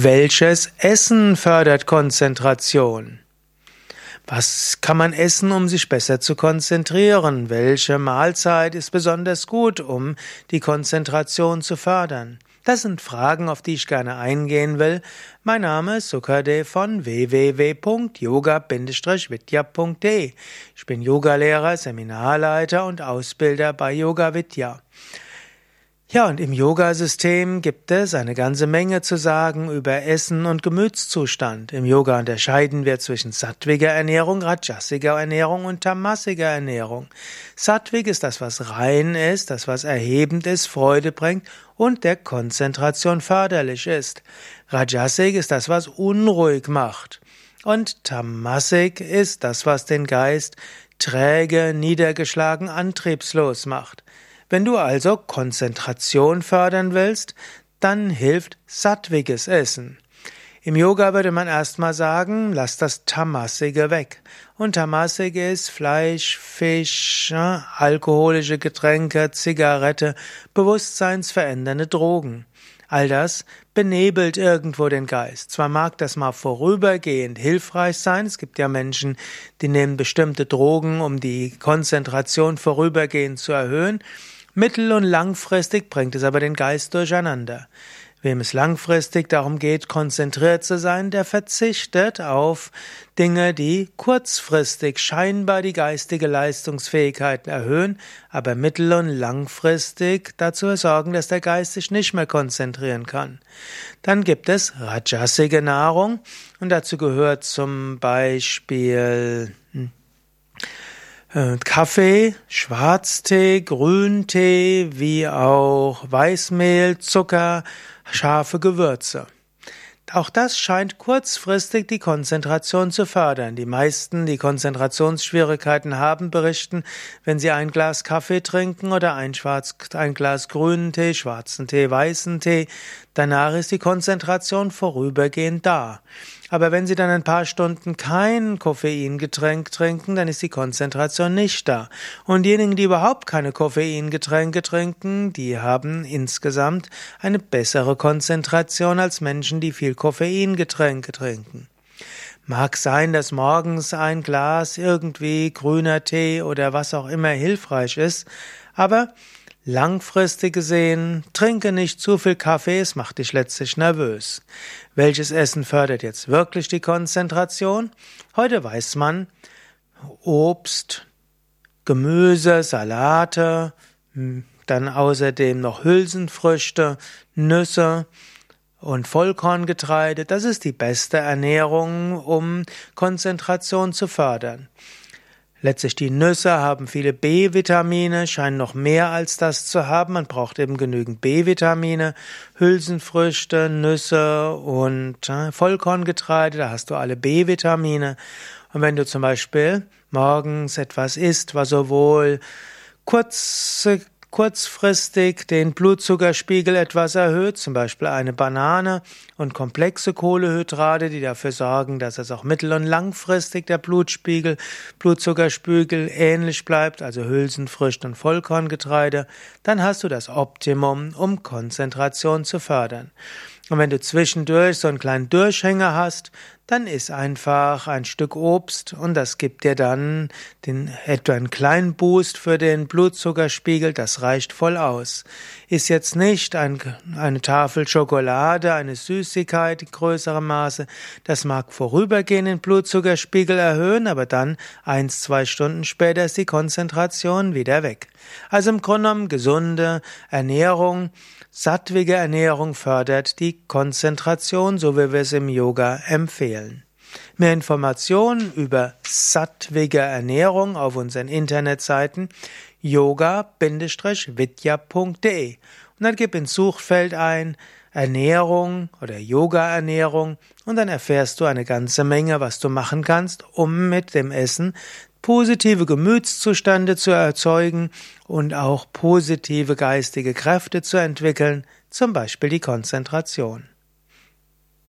Welches Essen fördert Konzentration? Was kann man essen, um sich besser zu konzentrieren? Welche Mahlzeit ist besonders gut, um die Konzentration zu fördern? Das sind Fragen, auf die ich gerne eingehen will. Mein Name ist Sukadev von www.yoga-vidya.de. Ich bin Yogalehrer, Seminarleiter und Ausbilder bei Yoga Vidya. Ja, und im Yoga-System gibt es eine ganze Menge zu sagen über Essen und Gemütszustand. Im Yoga unterscheiden wir zwischen sattwiger Ernährung, rajasiger Ernährung und tamasiger Ernährung. Sattvig ist das, was rein ist, das, was erhebend ist, Freude bringt und der Konzentration förderlich ist. Rajasik ist das, was unruhig macht. Und tamasik ist das, was den Geist träge, niedergeschlagen, antriebslos macht. Wenn du also Konzentration fördern willst, dann hilft sattwiges Essen. Im Yoga würde man erstmal sagen, lass das Tamasige weg. Und Tamasige ist Fleisch, Fisch, alkoholische Getränke, Zigarette, bewusstseinsverändernde Drogen. All das benebelt irgendwo den Geist. Zwar mag das mal vorübergehend hilfreich sein, es gibt ja Menschen, die nehmen bestimmte Drogen, um die Konzentration vorübergehend zu erhöhen, Mittel- und langfristig bringt es aber den Geist durcheinander. Wem es langfristig darum geht, konzentriert zu sein, der verzichtet auf Dinge, die kurzfristig scheinbar die geistige Leistungsfähigkeit erhöhen, aber mittel- und langfristig dazu sorgen, dass der Geist sich nicht mehr konzentrieren kann. Dann gibt es rajasige Nahrung und dazu gehört zum Beispiel Kaffee, Schwarztee, Grüntee, wie auch Weißmehl, Zucker, scharfe Gewürze. Auch das scheint kurzfristig die Konzentration zu fördern. Die meisten, die Konzentrationsschwierigkeiten haben, berichten, wenn sie ein Glas Kaffee trinken oder ein, Schwarz, ein Glas grünen Tee, schwarzen Tee, weißen Tee, danach ist die Konzentration vorübergehend da. Aber wenn Sie dann ein paar Stunden kein Koffeingetränk trinken, dann ist die Konzentration nicht da. Und diejenigen, die überhaupt keine Koffeingetränke trinken, die haben insgesamt eine bessere Konzentration als Menschen, die viel Koffeingetränke trinken. Mag sein, dass morgens ein Glas irgendwie grüner Tee oder was auch immer hilfreich ist, aber Langfristig gesehen, trinke nicht zu viel Kaffee, es macht dich letztlich nervös. Welches Essen fördert jetzt wirklich die Konzentration? Heute weiß man, Obst, Gemüse, Salate, dann außerdem noch Hülsenfrüchte, Nüsse und Vollkorngetreide, das ist die beste Ernährung, um Konzentration zu fördern. Letztlich die Nüsse haben viele B-Vitamine, scheinen noch mehr als das zu haben. Man braucht eben genügend B-Vitamine, Hülsenfrüchte, Nüsse und äh, Vollkorngetreide, da hast du alle B-Vitamine. Und wenn du zum Beispiel morgens etwas isst, was sowohl kurze kurzfristig den Blutzuckerspiegel etwas erhöht, zum Beispiel eine Banane und komplexe Kohlehydrate, die dafür sorgen, dass es auch mittel- und langfristig der Blutspiegel, Blutzuckerspiegel ähnlich bleibt, also Hülsenfrüchte und Vollkorngetreide, dann hast du das Optimum, um Konzentration zu fördern. Und wenn du zwischendurch so einen kleinen Durchhänger hast, dann iss einfach ein Stück Obst und das gibt dir dann den, etwa einen kleinen Boost für den Blutzuckerspiegel, das reicht voll aus. Iss jetzt nicht ein, eine Tafel Schokolade, eine Süßigkeit in größerem Maße, das mag vorübergehend den Blutzuckerspiegel erhöhen, aber dann eins, zwei Stunden später ist die Konzentration wieder weg. Also im Grunde genommen gesunde Ernährung, sattwige Ernährung fördert die Konzentration, so wie wir es im Yoga empfehlen. Mehr Informationen über sattwige Ernährung auf unseren Internetseiten yoga-vidya.de und dann gib ins Suchfeld ein Ernährung oder Yoga-Ernährung und dann erfährst du eine ganze Menge, was du machen kannst, um mit dem Essen positive Gemütszustände zu erzeugen und auch positive geistige Kräfte zu entwickeln, zum Beispiel die Konzentration.